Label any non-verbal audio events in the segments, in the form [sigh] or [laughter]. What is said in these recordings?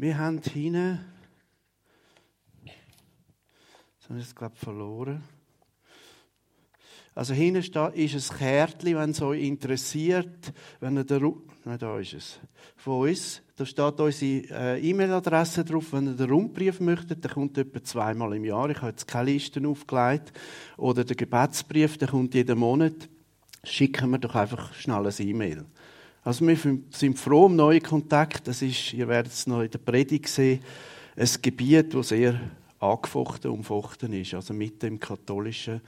Wir haben hinten. Jetzt habe ich es, glaube ich, verloren. Also hinten ist ein Kärtchen, wenn es euch interessiert, wenn ihr den, nein, da ist es, von uns, da steht unsere äh, E-Mail-Adresse drauf, wenn ihr den Rundbrief möchtet, der kommt etwa zweimal im Jahr, ich habe jetzt keine Listen aufgelegt, oder der Gebetsbrief, der kommt jeden Monat, schicken wir doch einfach schnell ein E-Mail. Also wir sind froh um neue Kontakte, das ist, ihr werdet es noch in der Predigt sehen, ein Gebiet, das sehr angefochten, umfochten ist, also mit dem katholischen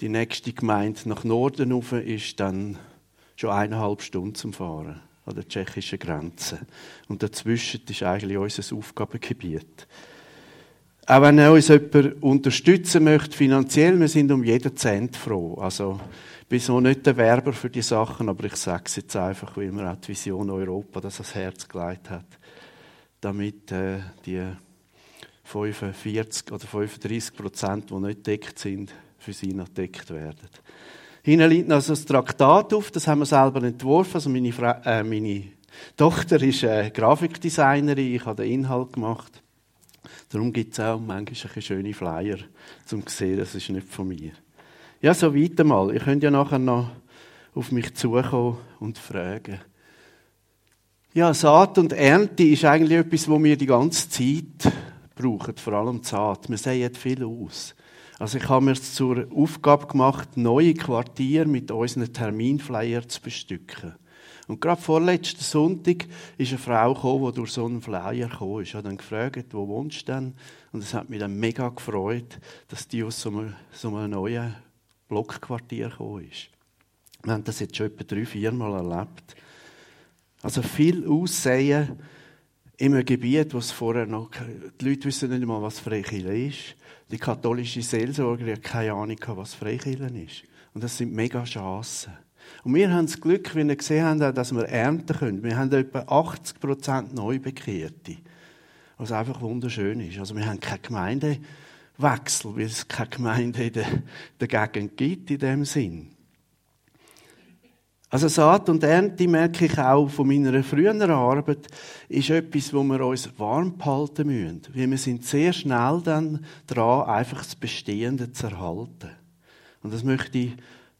die nächste Gemeinde nach Norden rauf ist dann schon eineinhalb Stunden zum Fahren an der tschechischen Grenze. Und dazwischen ist eigentlich unser Aufgabengebiet. Auch wenn uns jemand unterstützen möchte, finanziell, wir sind um jeden Cent froh. Also, bin so nicht der Werber für die Sachen, aber ich sage es jetzt einfach, weil mir auch die Vision Europa das ans Herz gelegt hat, damit äh, die 45 oder 35 Prozent, die nicht deckt sind, für sie noch entdeckt werden. Hinten liegt noch ein Traktat auf, das haben wir selber entworfen. Also meine, Fra äh, meine Tochter ist äh, Grafikdesignerin, ich habe den Inhalt gemacht. Darum gibt es auch manchmal schöne Flyer, um zu sehen, das ist nicht von mir. Ja, so weiter mal. Ihr könnt ja nachher noch auf mich zukommen und fragen. Ja, Saat und Ernte ist eigentlich etwas, wo wir die ganze Zeit brauchen, vor allem Saat. Wir sehen viel aus. Also ich habe mir zur Aufgabe gemacht, neue Quartiere mit unseren Terminflyer zu bestücken. Und gerade vorletzten Sonntag ist eine Frau gekommen, die durch so einen Flyer gekommen ist. Ich habe dann gefragt, wo wohnst du denn? Und es hat mich dann mega gefreut, dass die aus so einem, so einem neuen Blockquartier gekommen ist. Wir haben das jetzt schon etwa drei, vier Mal erlebt. Also viel Aussehen in einem Gebiet, wo es vorher noch, die Leute wissen nicht mal, was Freikirche ist. Die katholische Seelsorger hat keine Ahnung, was Freikirche ist. Und das sind mega Chancen. Und wir haben das Glück, wie wir gesehen haben, dass wir ernten können. Wir haben etwa 80 Prozent Neubekehrte. Was einfach wunderschön ist. Also wir haben keine Gemeindewechsel, weil es keine Gemeinde in der, der Gegend gibt in dem Sinn. Also Saat und Ernte merke ich auch von meiner früheren Arbeit, ist etwas, wo wir uns warm behalten müssen. Weil wir sind sehr schnell dann dran, einfach das Bestehende zu erhalten. Und das möchte ich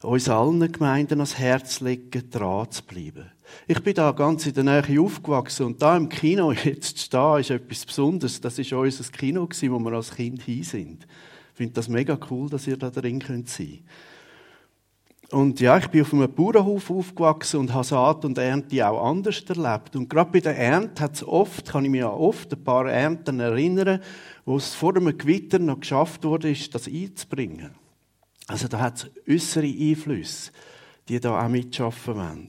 uns allen Gemeinden ans Herz legen, dran zu bleiben. Ich bin da ganz in der Nähe aufgewachsen und da im Kino jetzt zu stehen, ist etwas Besonderes. Das ist unser Kino wo wir als Kind hin sind. Ich finde das mega cool, dass ihr da drin sein könnt. Und ja, ich bin auf einem Bauernhof aufgewachsen und habe Saat und Ernte auch anders erlebt. Und gerade bei der Ernte hat es oft, kann ich mich an oft ein paar Ernten erinnern, wo es vor einem Gewitter noch geschafft wurde, das einzubringen. Also da hat es äußere Einflüsse, die da auch mitschaffen wollen.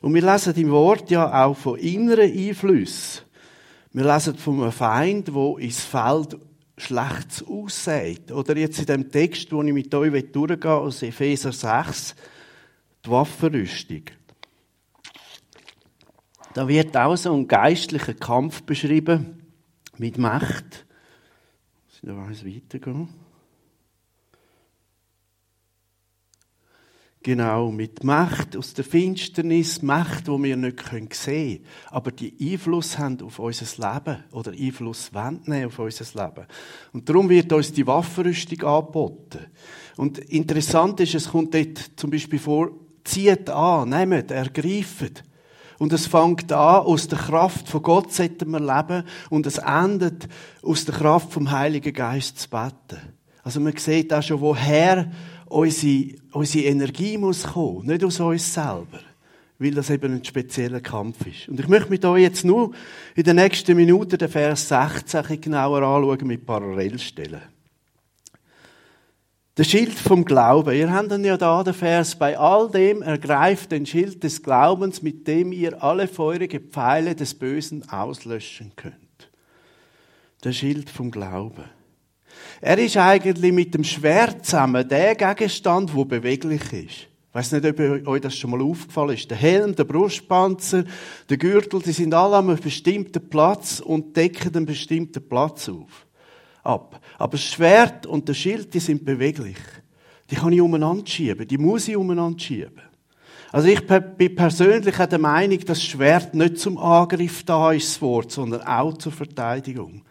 Und wir lesen im Wort ja auch von inneren Einflüssen. Wir lesen von einem Feind, der ins Feld Schlechtes aussieht. Oder jetzt in dem Text, wo ich mit euch durchgehe, aus Epheser 6, die Waffenrüstung. Da wird auch so ein geistlicher Kampf beschrieben mit Macht. Ich weiß weitergehen. Genau, mit Macht aus der Finsternis, Macht, wo wir nicht sehen können, aber die Einfluss haben auf unser Leben oder Einfluss nehmen auf unser Leben. Und darum wird uns die Waffenrüstung angeboten. Und interessant ist, es kommt dort zum Beispiel vor, zieht an, nehmt, ergreift. Und es fängt an, aus der Kraft von Gott sollten wir leben und es endet aus der Kraft vom Heiligen Geist zu beten. Also man sieht auch schon, woher unsere, unsere Energie muss kommen, nicht aus uns selber, weil das eben ein spezieller Kampf ist. Und ich möchte mit euch jetzt nur in den nächsten Minuten den Vers 16 genauer anschauen mit Parallelstellen. Der Schild vom Glauben. Ihr habt ja da den Vers, bei all dem ergreift den Schild des Glaubens, mit dem ihr alle feurigen Pfeile des Bösen auslöschen könnt. Der Schild vom Glauben. Er ist eigentlich mit dem Schwert zusammen der Gegenstand, der beweglich ist. Ich weiss nicht, ob euch das schon mal aufgefallen ist. Der Helm, der Brustpanzer, der Gürtel, die sind alle an einem bestimmten Platz und decken einen bestimmten Platz auf. Ab. Aber das Schwert und der Schild, die sind beweglich. Die kann ich umeinander schieben. Die muss ich umeinander schieben. Also ich bin persönlich der Meinung, dass das Schwert nicht zum Angriff da ist, sondern auch zur Verteidigung.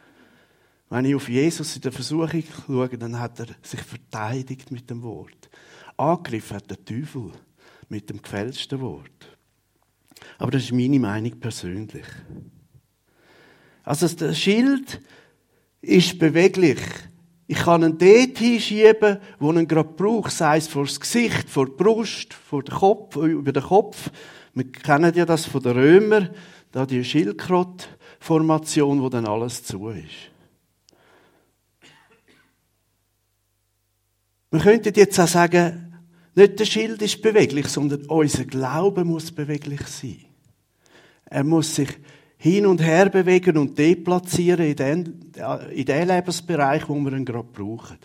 Wenn ich auf Jesus in der Versuchung schaue, dann hat er sich verteidigt mit dem Wort. Angriff hat der Teufel mit dem gefälschten Wort. Aber das ist meine Meinung persönlich. Also das Schild ist beweglich. Ich kann ihn dort hinschieben, wo ich ihn gerade brauche, sei es vor das Gesicht, vor die Brust, vor den Kopf, über den Kopf. Wir kennen ja das von den Römern, da die Schildkrott-Formation, wo dann alles zu ist. Wir könnten jetzt auch sagen, nicht der Schild ist beweglich, sondern unser Glaube muss beweglich sein. Er muss sich hin und her bewegen und deplatzieren in den, in den Lebensbereich, wo wir ihn gerade brauchen.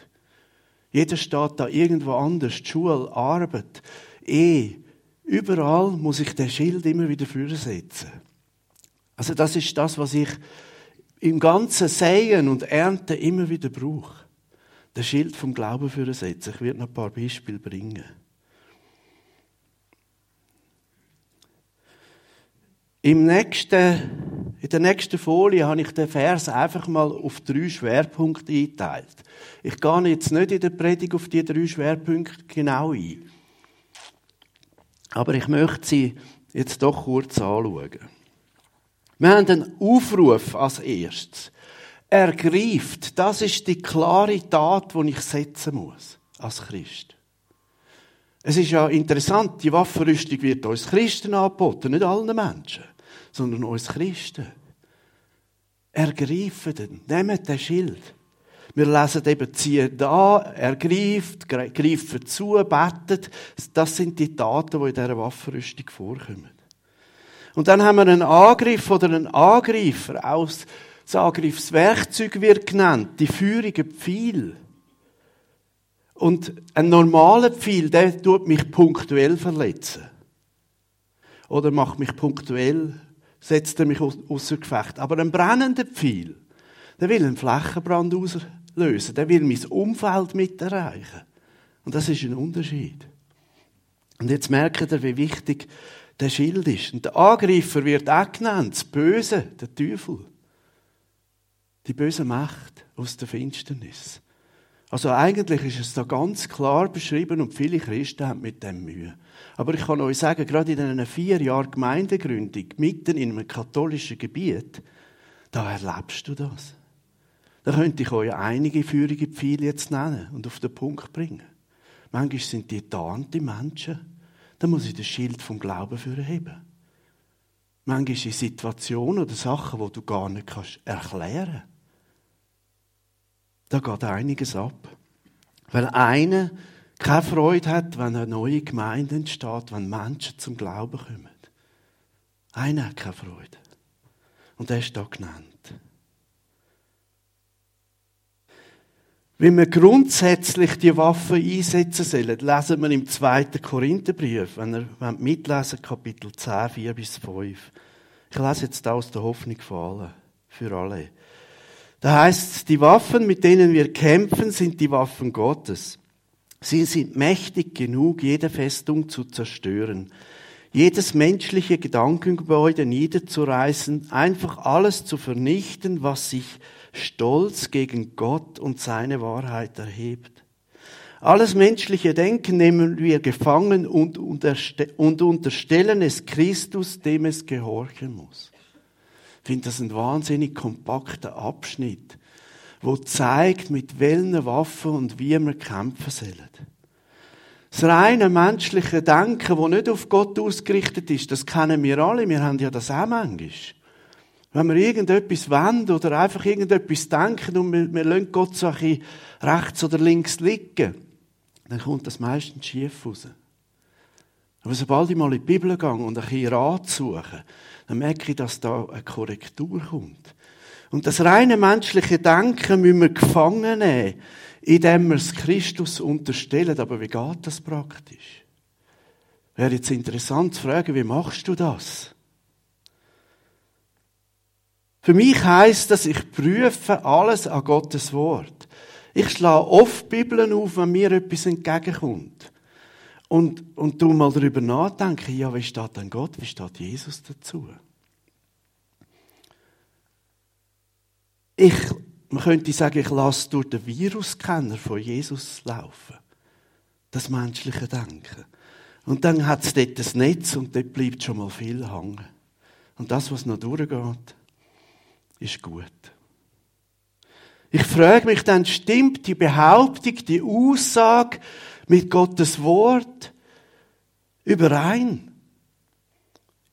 Jeder steht da irgendwo anders, die Schule, Arbeit, Ehe. Überall muss ich den Schild immer wieder vorsetzen. Also das ist das, was ich im ganzen Säen und Ernten immer wieder brauche. Den Schild vom Glauben vorsetzen. Ich werde noch ein paar Beispiele bringen. Im nächsten, in der nächsten Folie habe ich den Vers einfach mal auf drei Schwerpunkte eingeteilt. Ich gehe jetzt nicht in der Predigt auf die drei Schwerpunkte genau ein. Aber ich möchte sie jetzt doch kurz anschauen. Wir haben einen Aufruf als erstes. Ergreift, das ist die klare Tat, die ich setzen muss als Christ. Es ist ja interessant, die Waffenrüstung wird uns Christen angeboten, nicht allen Menschen sondern uns Christen. Ergreifen den, nehmt den Schild. Wir lesen eben, ziehen da, ergreift, greifen zu, betet. Das sind die Taten, die in dieser Waffenrüstung vorkommen. Und dann haben wir einen Angriff oder einen Angreifer. Auch das Angriffswerkzeug wird genannt, die feurige Pfeil. Und ein normaler Pfeil, der tut mich punktuell verletzen. Oder macht mich punktuell setzt er mich außer Gefecht. Aber ein brennender Pfeil, der will einen Flächenbrand auslösen, der will mein Umfeld mit erreichen. Und das ist ein Unterschied. Und jetzt merkt ihr, wie wichtig der Schild ist. Und der Angreifer wird auch genannt, das Böse, der Teufel. Die böse Macht aus der Finsternis. Also eigentlich ist es da ganz klar beschrieben und viele Christen haben mit dem Mühe. Aber ich kann euch sagen, gerade in einer vier Jahren Gemeindegründung, mitten in einem katholischen Gebiet, da erlebst du das. Da könnte ich euch einige führige Pfeile jetzt nennen und auf den Punkt bringen. Manchmal sind die tarnte Menschen, da muss ich das Schild vom Glauben für heben. Manchmal sind Situationen oder Sachen, die du gar nicht kannst erklären Da geht einiges ab. Weil einer keine Freude hat, wenn eine neue Gemeinde entsteht, wenn Menschen zum Glauben kommen. Einer hat keine Freude. Und der ist hier genannt. Wie wir grundsätzlich die Waffen einsetzen sollen, lesen wir im zweiten Korintherbrief, wenn ihr mitlesen Kapitel 10, 4 bis 5. Ich lese jetzt aus der Hoffnung für alle. Für alle. Da heißt die Waffen, mit denen wir kämpfen, sind die Waffen Gottes. Sie sind mächtig genug, jede Festung zu zerstören, jedes menschliche Gedankengebäude niederzureißen, einfach alles zu vernichten, was sich stolz gegen Gott und seine Wahrheit erhebt. Alles menschliche Denken nehmen wir gefangen und, und unterstellen es Christus, dem es gehorchen muss. Ich finde das ein wahnsinnig kompakter Abschnitt wo zeigt, mit welchen Waffen und wie wir kämpfen sollen. Das reine menschliche Denken, das nicht auf Gott ausgerichtet ist, das kennen wir alle. Wir haben ja das auch manchmal. Wenn wir irgendetwas wollen oder einfach irgendetwas denken und wir, wir lassen Gott so ein rechts oder links liegen, dann kommt das meistens schief raus. Aber sobald ich mal in die Bibel gehe und ein bisschen Rat suche, dann merke ich, dass da eine Korrektur kommt. Und das reine menschliche Denken müssen wir gefangen nehmen, indem wir es Christus unterstellen. Aber wie geht das praktisch? Wäre jetzt interessant zu fragen, wie machst du das? Für mich heißt das, ich prüfe alles an Gottes Wort. Ich schlage oft Bibeln auf, wenn mir etwas entgegenkommt. Und, und du mal darüber nachdenken, ja, wie steht denn Gott, wie steht Jesus dazu? Ich, man könnte sagen, ich lasse durch den Viruskenner von Jesus laufen. Das menschliche Denken. Und dann hat es dort das Netz und dort bleibt schon mal viel hängen. Und das, was noch durchgeht, ist gut. Ich frage mich dann, stimmt die Behauptung, die Aussage mit Gottes Wort überein?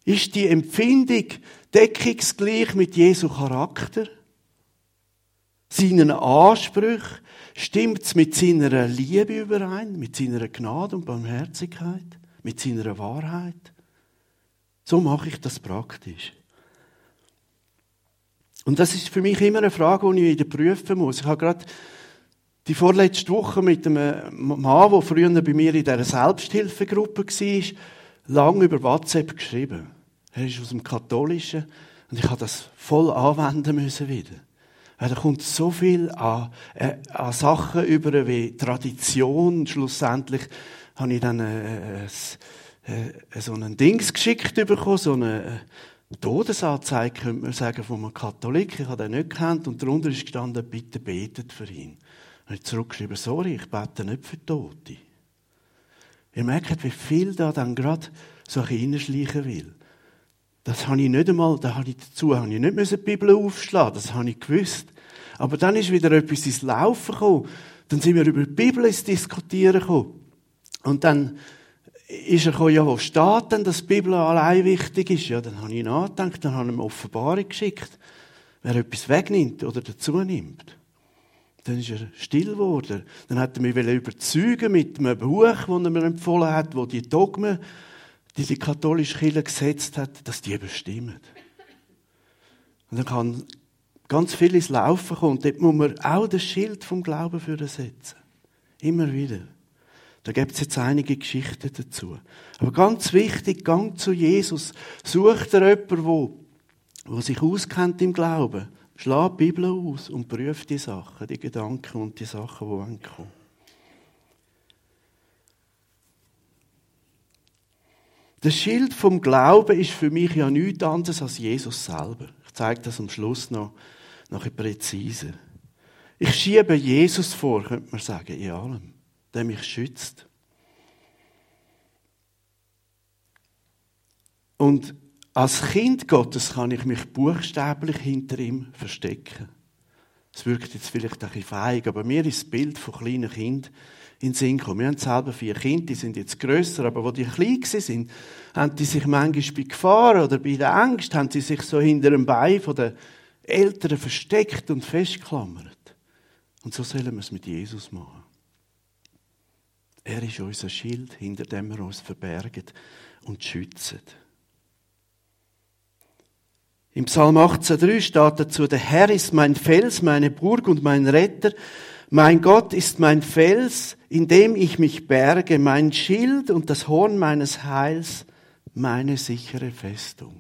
Ist die Empfindung deckungsgleich mit Jesu Charakter? Seinen Ansprüchen? Stimmt es mit seiner Liebe überein? Mit seiner Gnade und Barmherzigkeit? Mit seiner Wahrheit? So mache ich das praktisch. Und das ist für mich immer eine Frage, die ich wieder prüfen muss. Ich habe gerade die vorletzte Woche mit einem Mann, der früher bei mir in dieser Selbsthilfegruppe war, lange über WhatsApp geschrieben. Er ist aus dem Katholischen und ich habe das voll anwenden müssen wieder. Weil da kommt so viel an, äh, an Sachen über wie Tradition. Schlussendlich habe ich dann äh, äh, äh so ein Dings geschickt bekommen, so eine Todesanzeige, könnte man sagen, von einem Katholik. Ich habe den nicht gekannt und darunter ist gestanden, bitte betet für ihn. Und ich zurückgeschrieben, sorry, ich bete nicht für Tote. Ihr merkt, wie viel da dann gerade so reinschleichen will. Das habe ich nicht einmal, da habe ich dazu habe ich nicht die Bibel aufschlagen, das habe ich gewusst. Aber dann ist wieder etwas ins Laufen gekommen. Dann sind wir über die Bibel ins Diskutieren gekommen. Und dann ist er gekommen, ja, wo steht denn, dass die Bibel allein wichtig ist? Ja, dann habe ich nachgedacht, dann habe ich ihm Offenbarung geschickt. Wer etwas wegnimmt oder dazu nimmt. Dann ist er still geworden. Dann hat er mich überzeugen mit einem Buch, das er mir empfohlen hat, wo die Dogmen, die die katholische Kirche gesetzt hat, dass die bestimmen. Und dann kann ganz viel ins Laufen kommen. Dort muss man auch das Schild vom Glauben für setzen. Immer wieder. Da gibt es jetzt einige Geschichten dazu. Aber ganz wichtig, gang zu Jesus. Sucht er jemanden, wo, wo sich auskennt im Glauben. Schlag die Bibel aus und prüft die Sachen, die Gedanken und die Sachen, die ankommen. Das Schild vom Glauben ist für mich ja nichts anderes als Jesus selber. Ich zeige das am Schluss noch, noch präzise. Ich schiebe Jesus vor, könnte man sagen, in allem der mich schützt. Und als Kind Gottes kann ich mich buchstäblich hinter ihm verstecken. Es wirkt jetzt vielleicht ein bisschen feig, aber mir ist das Bild von kleinen Kindern in den Sinn gekommen. Wir haben selber vier Kinder, die sind jetzt grösser, aber wo die klein sind, haben die sich manchmal bei Gefahr oder bei der Angst, haben sie sich so hinter dem Bein von den Eltern versteckt und festgeklammert. Und so sollen wir es mit Jesus machen. Er ist unser Schild, hinter dem wir uns verbergen und schützen. Im Psalm 18,3 steht dazu, der Herr ist mein Fels, meine Burg und mein Retter. Mein Gott ist mein Fels, in dem ich mich berge, mein Schild und das Horn meines Heils, meine sichere Festung.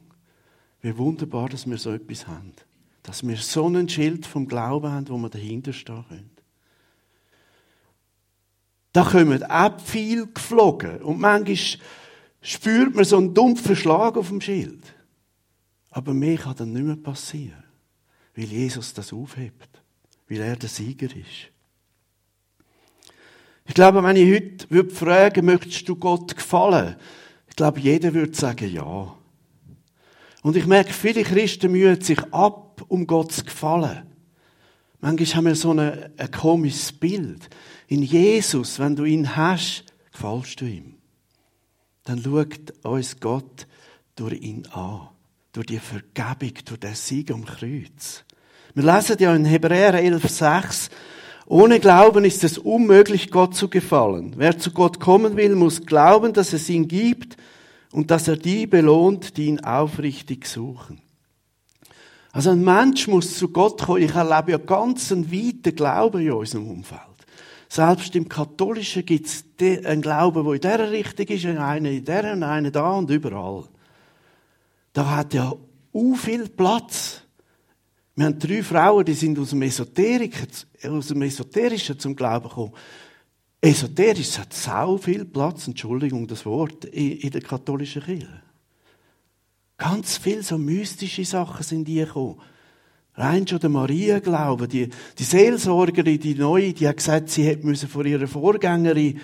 Wie wunderbar, dass wir so etwas haben. Dass wir so einen Schild vom Glauben haben, wo wir dahinter stehen können. Da kommen auch viel geflogen. Und manchmal spürt man so einen dumpfen Schlag auf dem Schild. Aber mir kann das nicht mehr passieren. Weil Jesus das aufhebt. Weil er der Sieger ist. Ich glaube, wenn ich heute würde fragen, möchtest du Gott gefallen? Ich glaube, jeder würde sagen, ja. Und ich merke, viele Christen mühen sich ab, um Gott zu gefallen. Manchmal haben wir so ein, ein komisches Bild. In Jesus, wenn du ihn hast, gefällst du ihm. Dann schaut uns Gott durch ihn an. Durch die Vergebung, durch den Sieg am Kreuz. Wir lesen ja in Hebräer 11,6, ohne Glauben ist es unmöglich, Gott zu gefallen. Wer zu Gott kommen will, muss glauben, dass es ihn gibt und dass er die belohnt, die ihn aufrichtig suchen. Also ein Mensch muss zu Gott kommen. Ich erlebe ja ganz einen weiten Glauben in unserem Umfeld. Selbst im Katholischen gibt es einen Glauben, der in dieser Richtung ist, einen in dieser einen da und überall. Da hat ja u viel Platz. Wir haben drei Frauen, die sind aus dem, aus dem Esoterischen zum Glauben gekommen. Esoterisch hat sau viel Platz, Entschuldigung, das Wort, in, der katholischen Kirche. Ganz viele so mystische Sachen sind hier gekommen. Rein schon der Maria glauben, die, die Seelsorgerin, die Neue, die hat gesagt, sie hätte vor ihrer Vorgängerin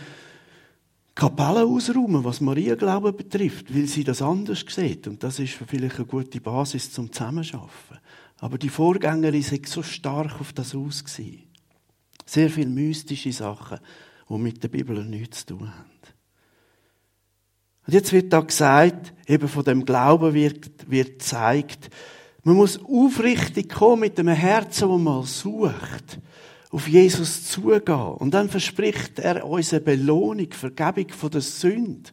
Kapelle ausräumen, was Maria Glauben betrifft, weil sie das anders sieht. Und das ist vielleicht eine gute Basis zum Zusammenarbeiten. Aber die Vorgängerin ist so stark auf das aus Sehr viele mystische Sachen, die mit der Bibel nichts zu tun haben. Und jetzt wird da gesagt, eben von dem Glauben wird, wird gezeigt, man muss aufrichtig kommen mit dem Herzen, wo man sucht auf Jesus zugehen. Und dann verspricht er uns eine Belohnung, Vergebung von der Sünde.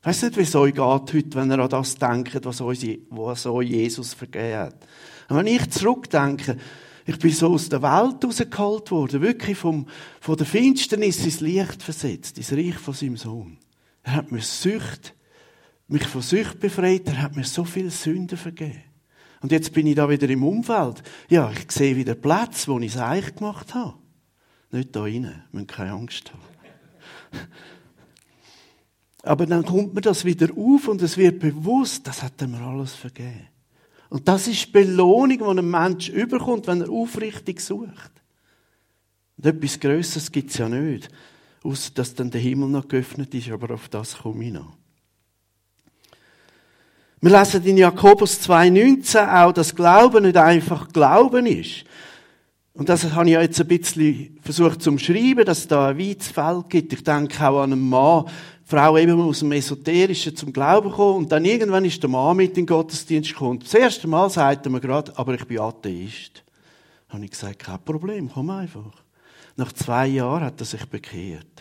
Ich weiss nicht, wie es euch geht heute, wenn ihr an das denkt, was, euch Jesus vergeben hat. Und wenn ich zurückdenke, ich bin so aus der Welt rausgeholt worden, wirklich vom, von der Finsternis ins Licht versetzt, ins Reich von seinem Sohn. Er hat mir Sucht, mich von Sucht befreit, er hat mir so viel Sünden vergeben. Und jetzt bin ich da wieder im Umfeld. Ja, ich sehe wieder Platz, wo ich es eigentlich gemacht habe. Nicht da rein. Wir keine Angst haben. Aber dann kommt mir das wieder auf und es wird bewusst, das hat mir alles vergeben. Und das ist die Belohnung, die ein Mensch überkommt, wenn er aufrichtig sucht. Und etwas Größeres gibt es ja nicht. Außer dass dann der Himmel noch geöffnet ist, aber auf das komme ich noch. Wir lesen in Jakobus 2,19 auch, dass Glauben nicht einfach Glauben ist. Und das habe ich jetzt ein bisschen versucht zu umschreiben, dass es da ein weites Feld gibt. Ich denke auch an einen Mann, Frau eben aus dem Esoterischen zum Glauben kommen und dann irgendwann ist der Mann mit in den Gottesdienst gekommen. Das erste Mal sagte er mir gerade, aber ich bin Atheist. Da habe ich gesagt, kein Problem, komm einfach. Nach zwei Jahren hat er sich bekehrt.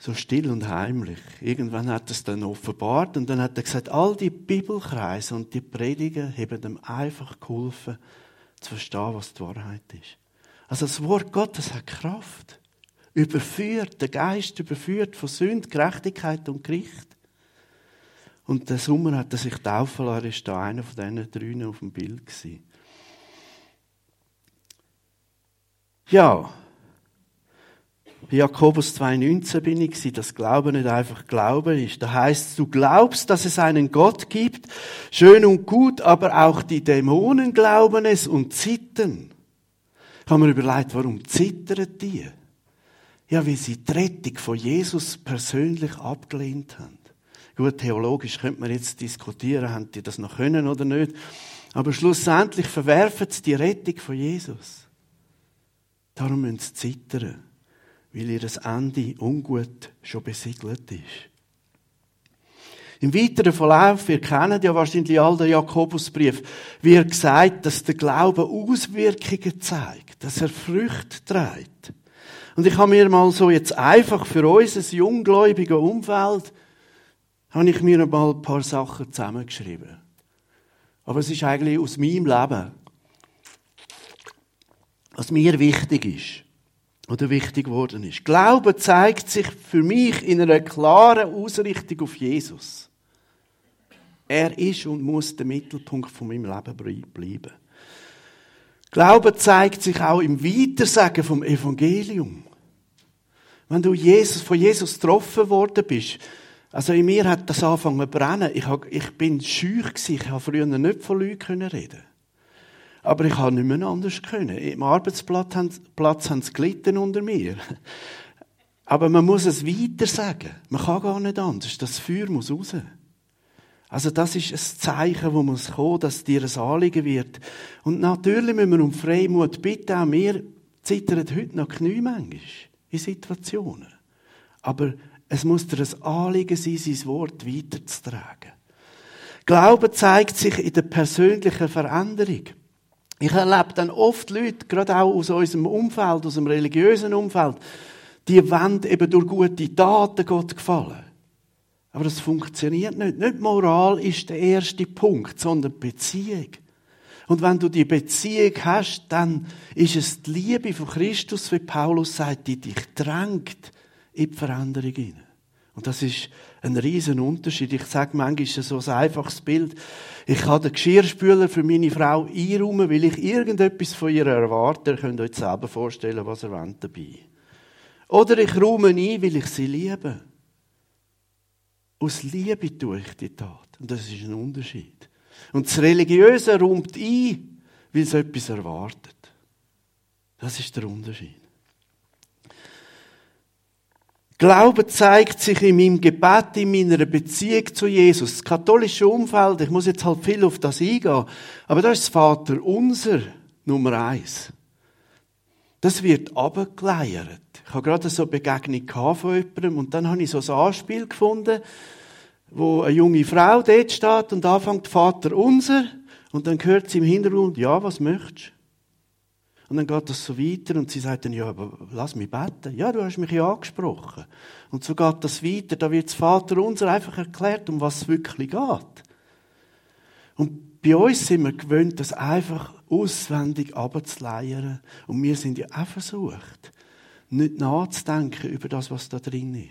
So still und heimlich. Irgendwann hat es dann offenbart und dann hat er gesagt, all die Bibelkreise und die Predigen haben ihm einfach geholfen, zu verstehen, was die Wahrheit ist. Also das Wort Gottes hat Kraft. Überführt, der Geist überführt von Sünde, Gerechtigkeit und Gericht. Und der Sommer hat er sich taufen lassen, er war da einer von diesen drei auf dem Bild. Ja, Jakobus 2,19 bin ich, dass Glauben nicht einfach Glauben ist. Da heißt, du glaubst, dass es einen Gott gibt, schön und gut, aber auch die Dämonen glauben es und zittern. Ich habe mir überlegt, warum zittern die? Ja, weil sie die Rettung von Jesus persönlich abgelehnt haben. Gut, theologisch könnte man jetzt diskutieren, haben die das noch können oder nicht. Aber schlussendlich verwerfen sie die Rettung von Jesus. Darum müssen sie zittern weil ihr Ende ungut schon besiegelt ist. Im weiteren Verlauf, wir kennen ja wahrscheinlich all den Jakobusbrief, wird gesagt, dass der Glaube Auswirkungen zeigt, dass er Früchte trägt. Und ich habe mir mal so jetzt einfach für unser junggläubiges Umfeld, habe ich mir mal ein paar Sachen zusammengeschrieben. Aber es ist eigentlich aus meinem Leben, was mir wichtig ist oder wichtig geworden ist. Glaube zeigt sich für mich in einer klaren Ausrichtung auf Jesus. Er ist und muss der Mittelpunkt von meinem Leben bleiben. Glaube zeigt sich auch im Weitersagen vom Evangelium. Wenn du Jesus, von Jesus getroffen worden bist, also in mir hat das angefangen zu brennen. Ich, ich bin schüch gewesen. Ich habe früher nicht von Leuten reden aber ich habe nicht mehr anders können. Im Arbeitsplatz haben, Platz haben sie gelitten unter mir. Aber man muss es weiter sagen. Man kann gar nicht anders. Das Feuer muss raus. Also das ist ein Zeichen, wo muss kommen, dass dir ein Anliegen wird. Und natürlich müssen wir um Freimut bitten. Auch wir zittern heute noch Knie manchmal in Situationen. Aber es muss dir ein Anliegen sein, sein Wort weiterzutragen. Glaube zeigt sich in der persönlichen Veränderung. Ich erlebe dann oft Leute, gerade auch aus unserem Umfeld, aus dem religiösen Umfeld, die wollen eben durch gute Taten Gott gefallen. Aber das funktioniert nicht. Nicht Moral ist der erste Punkt, sondern Beziehung. Und wenn du die Beziehung hast, dann ist es die Liebe von Christus, wie Paulus sagt, die dich drängt in die Veränderung hinein. Und das ist ein riesen Unterschied. Ich sage manchmal so ein einfaches Bild. Ich kann den Geschirrspüler für meine Frau einräumen, weil ich irgendetwas von ihr erwarte. Ihr könnt euch selber vorstellen, was er dabei. Oder ich räume ein, weil ich sie liebe. Aus Liebe tue ich die Tat. Und das ist ein Unterschied. Und das Religiöse räumt ein, weil es etwas erwartet. Das ist der Unterschied. Glaube zeigt sich in meinem Gebet, in meiner Beziehung zu Jesus. Das katholische Umfeld, ich muss jetzt halt viel auf das eingehen, aber das ist das Vater unser Nummer eins. Das wird abgeleiert. Ich habe gerade so eine Begegnung von jemandem und dann habe ich so ein Anspiel gefunden, wo eine junge Frau dort steht und anfängt Vater unser und dann hört sie im Hintergrund, ja, was möchtest du? Und dann geht das so weiter und sie sagt dann, ja, aber lass mich beten. Ja, du hast mich ja angesprochen. Und so geht das weiter. Da wird das Vater unser einfach erklärt, um was es wirklich geht. Und bei uns sind wir gewöhnt, das einfach auswendig abzuleiern. Und wir sind ja auch versucht, nicht nachzudenken über das, was da drin ist.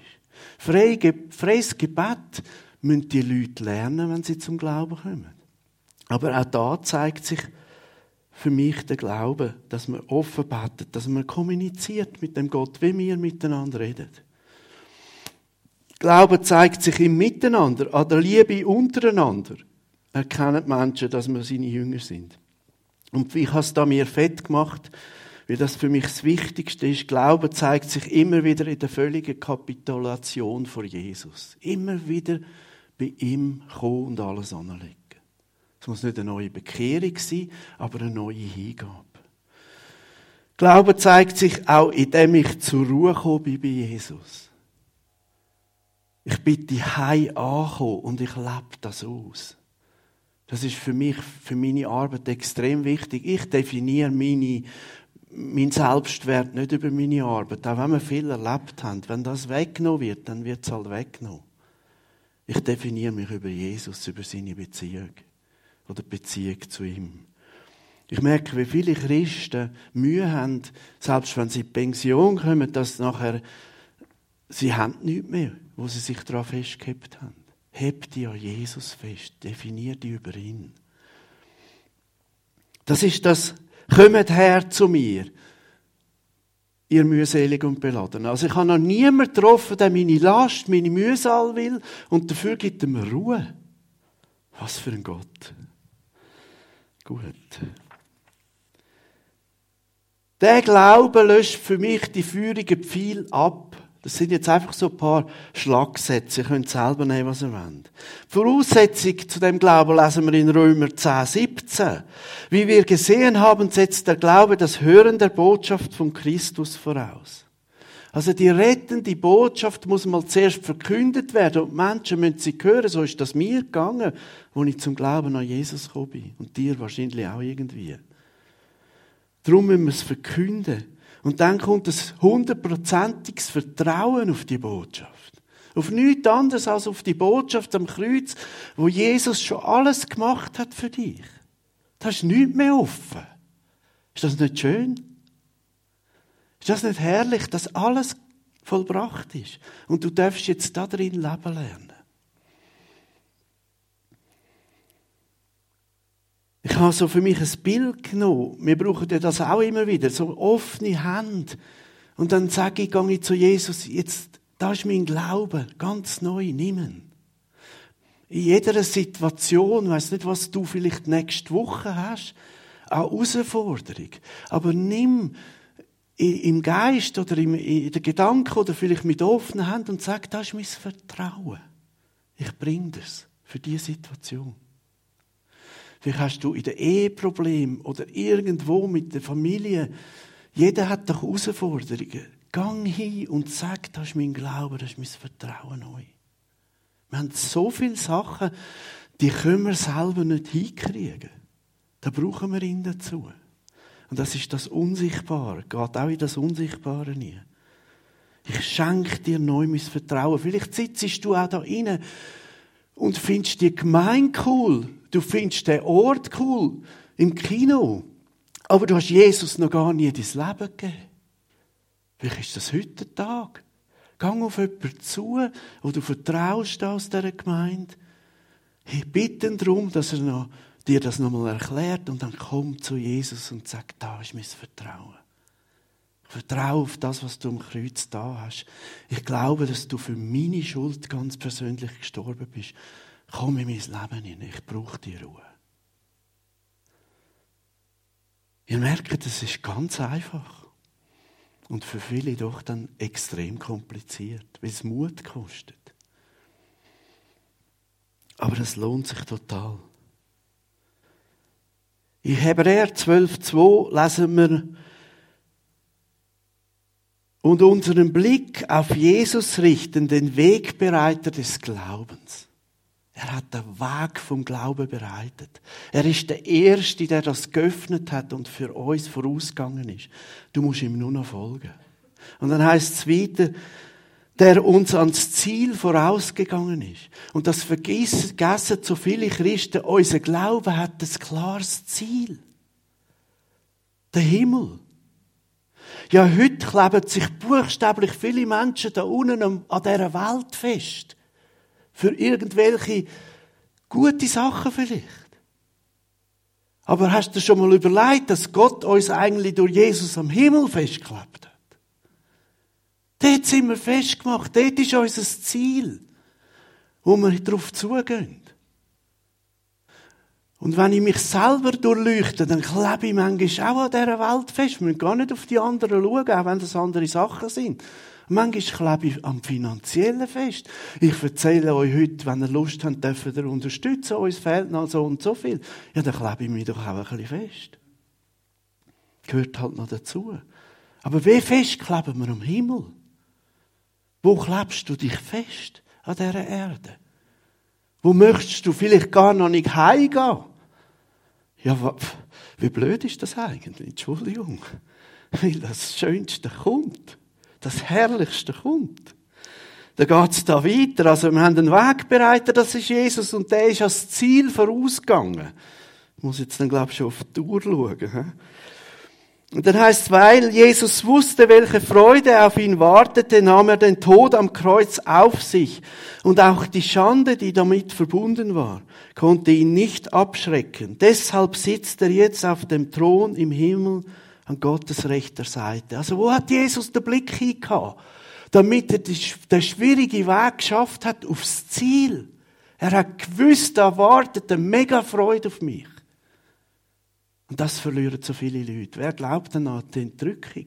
Freies Gebet müssen die Leute lernen, wenn sie zum Glauben kommen. Aber auch da zeigt sich, für mich der Glaube, dass man offen betet, dass man kommuniziert mit dem Gott, wie wir miteinander reden. Glaube zeigt sich im Miteinander, an der Liebe untereinander. Erkennen die Menschen, dass wir seine Jünger sind. Und ich habe es da mir fett gemacht, weil das für mich das Wichtigste ist. Glaube zeigt sich immer wieder in der völligen Kapitulation vor Jesus. Immer wieder bei ihm kommen und alles anlegen. Es muss nicht eine neue Bekehrung sein, aber eine neue Hingabe. Glaube zeigt sich auch, indem ich zur Ruhe komme bei Jesus. Ich bin die Hei angekommen und ich lebe das aus. Das ist für mich, für meine Arbeit extrem wichtig. Ich definiere meine, meinen Selbstwert nicht über meine Arbeit. Auch wenn wir viel erlebt haben. Wenn das weggenommen wird, dann wird es halt weggenommen. Ich definiere mich über Jesus, über seine Beziehung oder Beziehung zu ihm. Ich merke, wie viele Christen Mühe haben, selbst wenn sie in Pension kommen, dass nachher sie haben nichts mehr, wo sie sich daran festgehabt haben. Heb dich an Jesus fest, definier dich über ihn. Das ist das, kommt her zu mir, ihr mühselig und beladen. Also ich habe noch niemanden getroffen, der meine Last, meine Mühsal will und dafür gibt er mir Ruhe. Was für ein Gott. Gut. Der Glaube löscht für mich die feurigen Pfeile ab. Das sind jetzt einfach so ein paar Schlagsätze. Ihr könnt selber nehmen, was ihr wollt. Voraussetzung zu dem Glauben lesen wir in Römer 10, 17. Wie wir gesehen haben, setzt der Glaube das Hören der Botschaft von Christus voraus. Also die rettende Botschaft muss mal zuerst verkündet werden und die Menschen müssen sie hören. So ist das mir gegangen, als ich zum Glauben an Jesus gekommen bin. Und dir wahrscheinlich auch irgendwie. Darum müssen wir es verkünden. Und dann kommt das hundertprozentiges Vertrauen auf die Botschaft. Auf nichts anderes als auf die Botschaft am Kreuz, wo Jesus schon alles gemacht hat für dich. Da ist nichts mehr offen. Ist das nicht schön? Ist das nicht herrlich, dass alles vollbracht ist? Und du darfst jetzt da drin leben lernen. Ich habe so für mich ein Bild genommen. Wir brauchen das auch immer wieder. So offene Hände. Und dann sage ich, gehe ich zu Jesus, jetzt, da ist mein Glaube, ganz neu, nehmen. In jeder Situation, weiss nicht, was du vielleicht nächste Woche hast, auch Herausforderung. Aber nimm im Geist oder in den Gedanken oder vielleicht mit offenen Händen und sag, das ist mein Vertrauen. Ich bringe das für diese Situation. Vielleicht hast du in der Ehe Problem oder irgendwo mit der Familie. Jeder hat doch Herausforderungen. Gang hin und sag, das ist mein Glaube, das ist mein Vertrauen neu. Wir haben so viele Sachen, die können wir selber nicht hinkriegen. Da brauchen wir ihn dazu. Und das ist das Unsichtbare. Geht auch in das Unsichtbare nie. Ich schenke dir neu mein Vertrauen. Vielleicht sitzt du auch da inne und findest die Gemeinde cool. Du findest den Ort cool. Im Kino. Aber du hast Jesus noch gar nie dein Leben gegeben. Vielleicht ist das heute der Tag. Gang auf jemanden zu, wo du vertraust aus dieser Gemeinde. Ich bitte darum, dass er noch dir das nochmal erklärt und dann komm zu Jesus und sag, da ist mein Vertrauen. Vertraue auf das, was du am Kreuz da hast. Ich glaube, dass du für meine Schuld ganz persönlich gestorben bist. Komm in mein Leben hinein. Ich brauche die Ruhe. Ihr merkt, es ist ganz einfach. Und für viele doch dann extrem kompliziert, weil es Mut kostet. Aber es lohnt sich total. In Hebräer 12,2 lesen wir, und unseren Blick auf Jesus richten, den Wegbereiter des Glaubens. Er hat den Weg vom Glauben bereitet. Er ist der Erste, der das geöffnet hat und für uns vorausgegangen ist. Du musst ihm nur noch folgen. Und dann heißt es weiter, der uns ans Ziel vorausgegangen ist. Und das vergessen so viele Christen. Unser Glaube hat ein klares Ziel. Der Himmel. Ja, heute kleben sich buchstäblich viele Menschen da unten an dieser Welt fest. Für irgendwelche gute Sachen vielleicht. Aber hast du schon mal überlegt, dass Gott uns eigentlich durch Jesus am Himmel festgeklebt hat? Dort sind wir festgemacht. Dort ist unser Ziel, wo wir darauf zugehen. Und wenn ich mich selber durchleuchte, dann klebe ich manchmal auch an dieser Welt fest. Wir müssen gar nicht auf die anderen schauen, auch wenn das andere Sachen sind. Manchmal klebe ich am Finanziellen fest. Ich erzähle euch heute, wenn ihr Lust habt, dürft ihr unterstützen. Uns fehlt noch so und so viel. Ja, dann klebe ich mich doch auch ein bisschen fest. Gehört halt noch dazu. Aber wie fest kleben wir am Himmel? Wo klebst du dich fest an dieser Erde? Wo möchtest du vielleicht gar noch nicht heimgehen? Ja, wie blöd ist das eigentlich? Entschuldigung. Weil das Schönste kommt. Das Herrlichste kommt. Da geht's da weiter. Also, wir haben einen Wegbereiter, das ist Jesus, und der ist als Ziel vorausgegangen. Ich muss jetzt dann, glaube ich, schon auf die Uhr schauen. Und dann heißt, weil Jesus wusste, welche Freude auf ihn wartete, nahm er den Tod am Kreuz auf sich. Und auch die Schande, die damit verbunden war, konnte ihn nicht abschrecken. Deshalb sitzt er jetzt auf dem Thron im Himmel an Gottes rechter Seite. Also wo hat Jesus den Blick hingehabt? Damit er den schwierigen Weg geschafft hat aufs Ziel. Er hat gewusst, da wartet eine mega Freude auf mich. Und das verlieren so viele Leute. Wer glaubt denn an die Entrückung?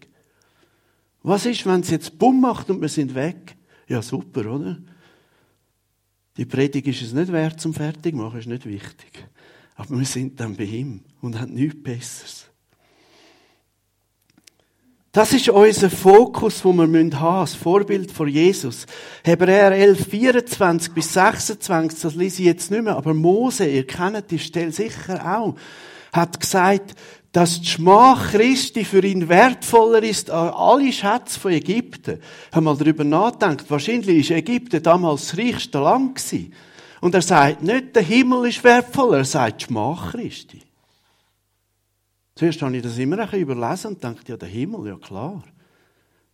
Was ist, wenn es jetzt Bumm macht und wir sind weg? Ja, super, oder? Die Predigt ist es nicht wert zum Fertigmachen, ist nicht wichtig. Aber wir sind dann bei ihm und haben nichts Besseres. Das ist unser Fokus, wo wir haben das Vorbild von Jesus. Hebräer 11, 24 bis 26, das lese ich jetzt nicht mehr, aber Mose, ihr kennt die Stelle sicher auch hat gesagt, dass die Schmach Christi für ihn wertvoller ist als alle Schätze von Ägypten. Haben mal darüber nachgedacht. Wahrscheinlich war Ägypten damals das reichste Land. Und er sagt nicht, der Himmel ist wertvoller, er sagt die Schmach Christi. Zuerst habe ich das immer ein bisschen überlesen und dachte, ja, der Himmel, ja klar.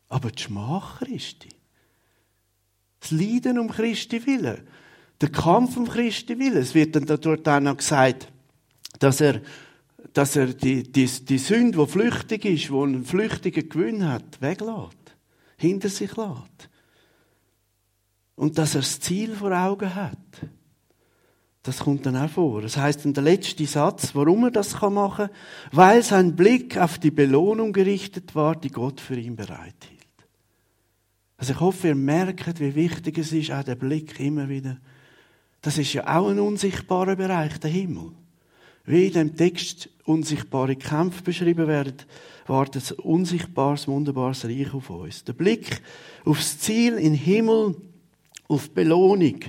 Aber die Schmach Christi. Das Leiden um Christi willen. Der Kampf um Christi willen. Es wird dann dort auch noch gesagt, dass er dass er die, die, die Sünde, die flüchtig ist, die einen flüchtigen Gewinn hat, weglässt. Hinter sich lässt. Und dass er das Ziel vor Augen hat. Das kommt dann auch vor. Das heißt in der letzte Satz, warum er das machen kann, weil sein Blick auf die Belohnung gerichtet war, die Gott für ihn bereithielt. Also ich hoffe, ihr merkt, wie wichtig es ist, auch der Blick immer wieder. Das ist ja auch ein unsichtbarer Bereich, der Himmel. Wie in dem Text unsichtbare Kämpfe beschrieben werden, wartet ein unsichtbares, wunderbares Reich auf uns. Der Blick aufs Ziel in Himmel, auf Belohnung.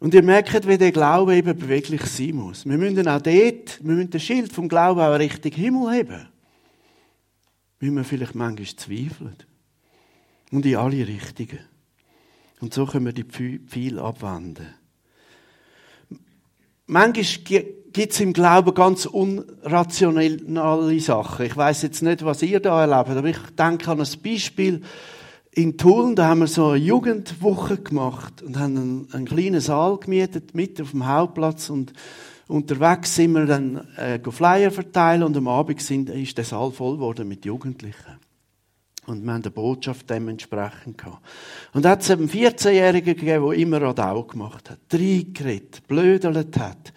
Und ihr merkt, wie der Glaube eben beweglich sein muss. Wir müssen auch dort, wir müssen das Schild vom Glauben auch Richtung Himmel heben. Wie wir vielleicht manchmal zweifeln. Und in alle Richtungen. Und so können wir die Pfeile abwenden. Manchmal gibt es im Glauben ganz unrationale Sachen. Ich weiß jetzt nicht, was ihr da erlebt, aber ich denke an ein Beispiel. In Tulln, da haben wir so eine Jugendwoche gemacht und haben einen, einen kleinen Saal gemietet, mit auf dem Hauptplatz und Unterwegs sind wir dann äh, Flyer verteilen und am Abend sind, ist der Saal voll geworden mit Jugendlichen. Und wir haben eine Botschaft dementsprechend gehabt. Und da hat es einen 14-Jährigen gegeben, der immer Radau gemacht hat. Reingeredet, blödelt hat.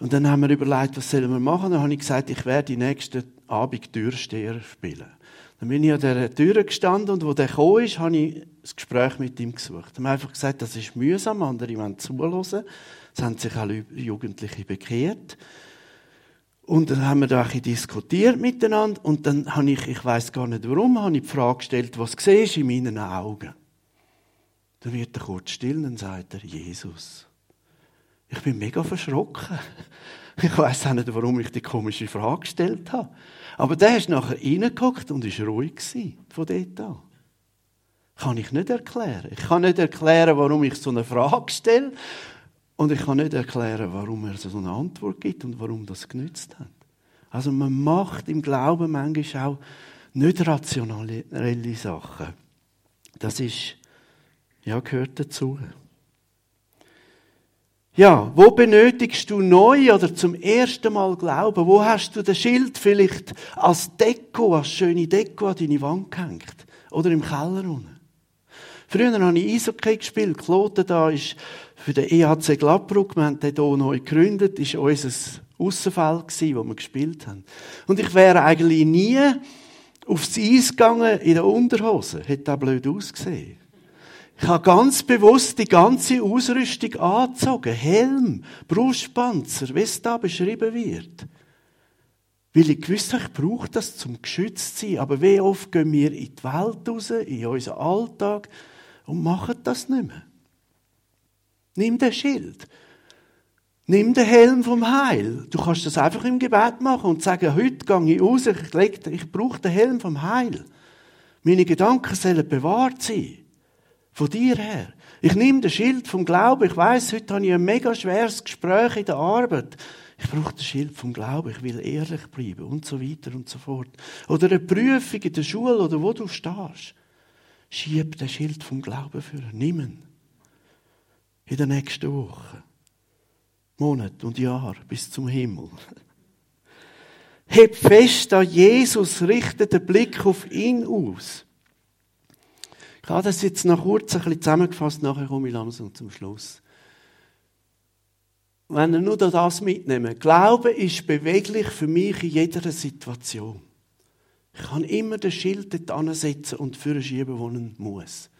Und dann haben wir überlegt, was sollen wir machen? Dann habe ich gesagt, ich werde die nächsten Abend Türsteher spielen. Dann bin ich an dieser Tür gestanden und wo der gekommen ist, habe ich das Gespräch mit ihm gesucht. Dann haben einfach gesagt, das ist mühsam, andere wollen zuhören. Es haben sich auch Jugendliche bekehrt. Und dann haben wir da ein bisschen diskutiert miteinander und dann habe ich, ich weiß gar nicht warum, habe ich die Frage gestellt, was siehst du in meinen Augen? Dann wird er kurz still und sagt er, Jesus. Ich bin mega verschrocken. [laughs] Ich weiß auch nicht, warum ich die komische Frage gestellt habe. Aber der ist nachher reingeguckt und ist ruhig gewesen, von dort an. Kann ich nicht erklären. Ich kann nicht erklären, warum ich so eine Frage stelle. Und ich kann nicht erklären, warum er so eine Antwort gibt und warum das genützt hat. Also man macht im Glauben manchmal auch nicht rationelle Sachen. Das ist, ja, gehört dazu. Ja, wo benötigst du neu oder zum ersten Mal Glauben? Wo hast du das Schild vielleicht als Deko, als schöne Deko an deine Wand gehängt? Oder im Keller unten? Früher habe ich Eishockey gespielt. Kloten da ist für den EHC Gladbruck, wir haben den hier neu gegründet, ist unser Aussenfeld wo wir gespielt haben. Und ich wäre eigentlich nie aufs Eis gegangen in der Unterhose. Hätte auch blöd ausgesehen. Ich habe ganz bewusst die ganze Ausrüstung angezogen. Helm, Brustpanzer, wie es da beschrieben wird. Weil ich gewusst habe, ich brauche das zum geschützt zu sein. Aber wie oft gehen wir in die Welt raus, in unseren Alltag und machen das nicht mehr. Nimm den Schild. Nimm den Helm vom Heil. Du kannst das einfach im Gebet machen und sagen, heute gehe ich raus, ich, leg, ich brauche den Helm vom Heil. Meine Gedanken sollen bewahrt sein. Von dir her. Ich nehme den Schild vom Glauben. Ich weiß, heute habe ich ein mega schweres Gespräch in der Arbeit. Ich brauche den Schild vom Glauben. Ich will ehrlich bleiben und so weiter und so fort. Oder eine Prüfung in der Schule oder wo du stehst. Schieb den Schild vom Glauben für. Nimm ihn. In der nächsten Woche. Monat und Jahr bis zum Himmel. Heb fest an Jesus, richte den Blick auf ihn aus. Ich habe das jetzt noch kurz ein bisschen zusammengefasst, nachher komme ich langsam zum Schluss. Wenn wir nur das mitnehmen. Glaube ist beweglich für mich in jeder Situation. Ich kann immer den Schild dort ansetzen und für schieben, wo ich muss.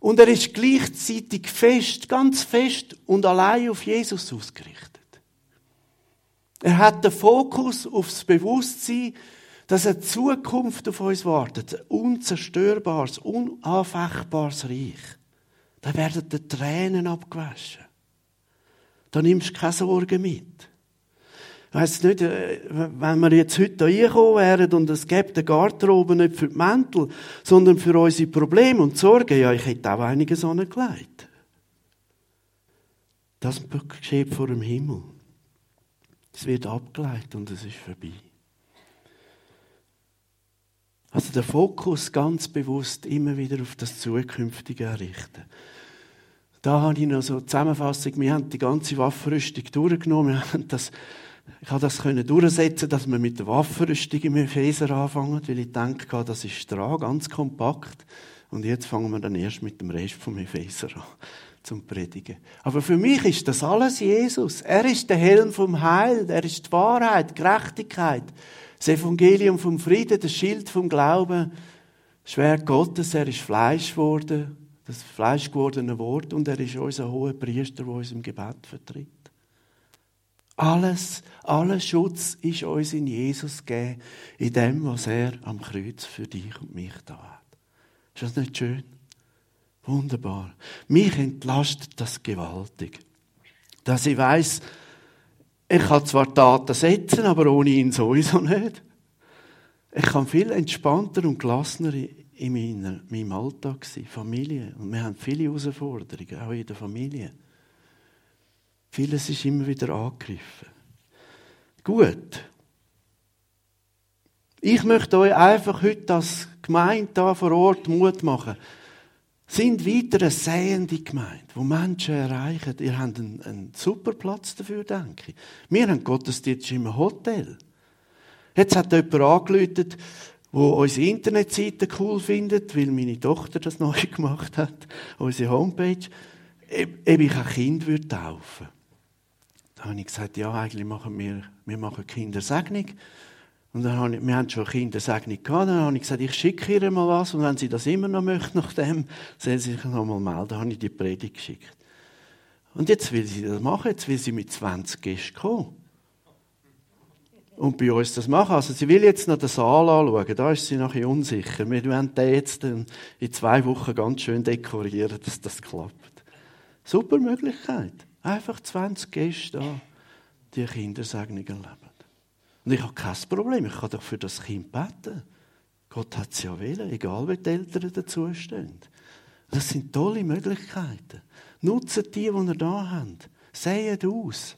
Und er ist gleichzeitig fest, ganz fest und allein auf Jesus ausgerichtet. Er hat den Fokus aufs Bewusstsein, dass eine Zukunft auf uns wartet, ein unzerstörbares, unanfechtbares Reich. Da werden die Tränen abgewaschen. Da nimmst du keine Sorgen mit. Ich weiss nicht, äh, wenn wir jetzt heute reinkommen wären und es gäbe den Garderobe nicht für die Mäntel, sondern für unsere Probleme und Sorgen, ja, ich hätte auch einige Sonne gelegt. Das geschieht vor dem Himmel. Es wird abgeleitet und es ist vorbei. Also der Fokus ganz bewusst immer wieder auf das Zukünftige errichten. Da habe ich noch so eine Zusammenfassung. Wir haben die ganze Waffenrüstung durchgenommen. Wir haben das, ich habe das durchsetzen, dass wir mit der Waffenrüstung im Epheser anfangen, weil ich denke, das ist dran, ganz kompakt. Und jetzt fangen wir dann erst mit dem Rest vom Epheser an zum Predigen. Aber für mich ist das alles Jesus. Er ist der Helm vom Heil, er ist die Wahrheit, Gerechtigkeit. Das Evangelium vom Frieden, das Schild vom Glauben, das Schwert Gottes, er ist Fleisch geworden, das Fleisch gewordene Wort und er ist unser hoher Priester, der uns im Gebet vertritt. Alles, aller Schutz ist uns in Jesus gegeben, in dem, was er am Kreuz für dich und mich da hat. Ist das nicht schön? Wunderbar. Mich entlastet das gewaltig. Dass ich weiß, ich kann zwar Taten setzen, aber ohne ihn sowieso nicht. Ich kann viel entspannter und gelassener in meinem Alltag sein, Familie. Und wir haben viele Herausforderungen, auch in der Familie. Vieles ist immer wieder angegriffen. Gut. Ich möchte euch einfach heute als Gemeinde da vor Ort Mut machen. Sind weiter eine sehende Gemeinde, wo Menschen erreichen. Ihr habt einen, einen super Platz dafür, denke ich. Wir haben Gottesdienst im Hotel. Jetzt hat jemand angeläutet, wo unsere Internetseite cool findet, weil meine Tochter das [laughs] neu gemacht hat, unsere Homepage, ob ich ein Kind würde taufen. Da habe ich gesagt, ja, eigentlich machen wir, wir machen Kindersegnung. Und dann habe ich, wir haben schon Kindersegnung gehabt, dann habe ich gesagt, ich schicke ihr mal was und wenn sie das immer noch möchte, nachdem, soll sie sich noch mal melden. Dann habe ich die Predigt geschickt. Und jetzt will sie das machen, jetzt will sie mit 20 Gästen kommen. Und bei uns das machen. Also sie will jetzt noch den Saal anschauen, da ist sie nachher unsicher. Wir werden den jetzt in zwei Wochen ganz schön dekorieren, dass das klappt. Super Möglichkeit. Einfach 20 Gäste da, die Kindersegnung erleben. Und ich habe kein Problem, ich kann doch für das Kind beten. Gott hat es ja wählen, egal wie die Eltern dazu stehen. Das sind tolle Möglichkeiten. Nutzt die, die ihr da habt. Seht aus.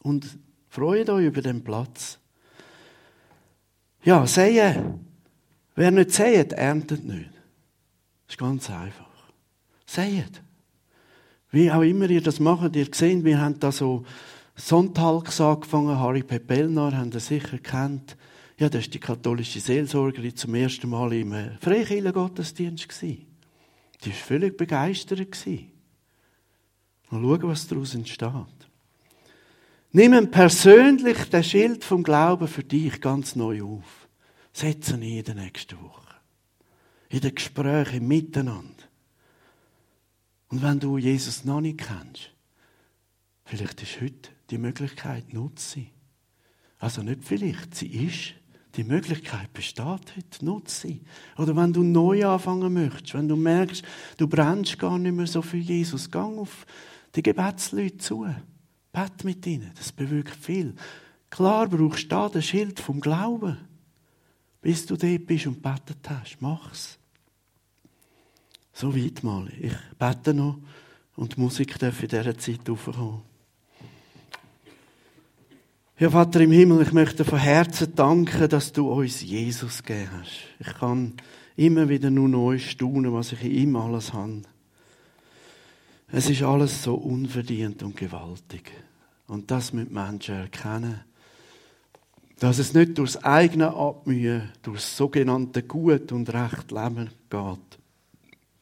Und freut euch über den Platz. Ja, sehen. Wer nicht seht, erntet nicht. Das ist ganz einfach. Seht. Wie auch immer ihr das macht, ihr seht, wir haben da so sonntags angefangen, Harry Pepelnar, haben ihr sicher kennt. Ja, das ist die katholische Seelsorgerin zum ersten Mal im Freikirchen-Gottesdienst Die war völlig begeistert. Mal schauen, was daraus entsteht. Nimm persönlich den Schild vom Glauben für dich ganz neu auf. Setze ihn in der nächsten Woche. In den Gesprächen miteinander. Und wenn du Jesus noch nicht kennst, vielleicht ist heute die Möglichkeit, nutze Also nicht vielleicht, sie ist. Die Möglichkeit besteht heute, nutze sie. Oder wenn du neu anfangen möchtest, wenn du merkst, du brennst gar nicht mehr so für Jesus, gang auf die Gebetsleute zu. Bet mit ihnen, das bewirkt viel. Klar brauchst du da das Schild vom Glauben. Bis du dort bist und betet hast, mach's. So weit mal. Ich bete noch und die Musik darf in dieser Zeit aufkommen. Ja, Vater im Himmel, ich möchte von Herzen danken, dass du uns Jesus gegeben hast. Ich kann immer wieder nur neu staunen, was ich in ihm alles habe. Es ist alles so unverdient und gewaltig. Und das mit Menschen erkennen, dass es nicht durchs eigene Abmühen, durchs sogenannte Gut und Recht Leben geht,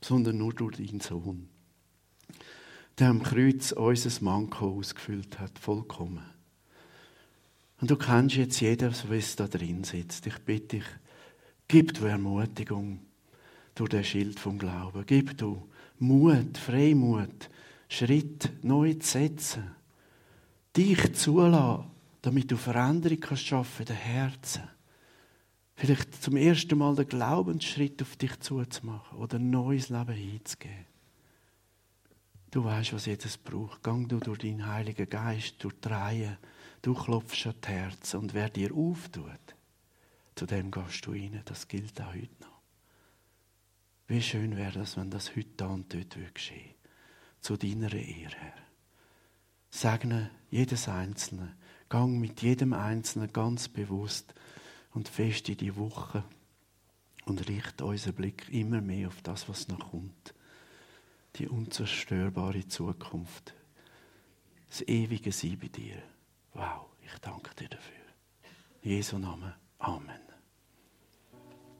sondern nur durch deinen Sohn, der am Kreuz unser Manko ausgefüllt hat, vollkommen. Und du kennst jetzt jeden, so wie es da drin sitzt. Ich bitte dich, gib du Ermutigung durch den Schild vom Glauben. Gib du Mut, Freimut, Schritt neu zu setzen. Dich zulassen, damit du Veränderung kannst schaffen in den Herzen. Vielleicht zum ersten Mal den Glaubensschritt auf dich zuzumachen oder ein neues Leben hinzugeben. Du weißt, was jedes braucht. Gang du durch deinen Heiligen Geist, durch die Reihe Du klopfst an die Herzen und wer dir auftut, zu dem gehst du rein. Das gilt auch heute noch. Wie schön wäre das, wenn das heute da und dort geschehen Zu deiner Ehre, Herr. Segne jedes Einzelne. Gang mit jedem Einzelnen ganz bewusst und fest in die Woche und richte unseren Blick immer mehr auf das, was noch kommt. Die unzerstörbare Zukunft. Das ewige Sie bei dir. Wow, ich danke dir dafür. In Jesu Namen. Amen.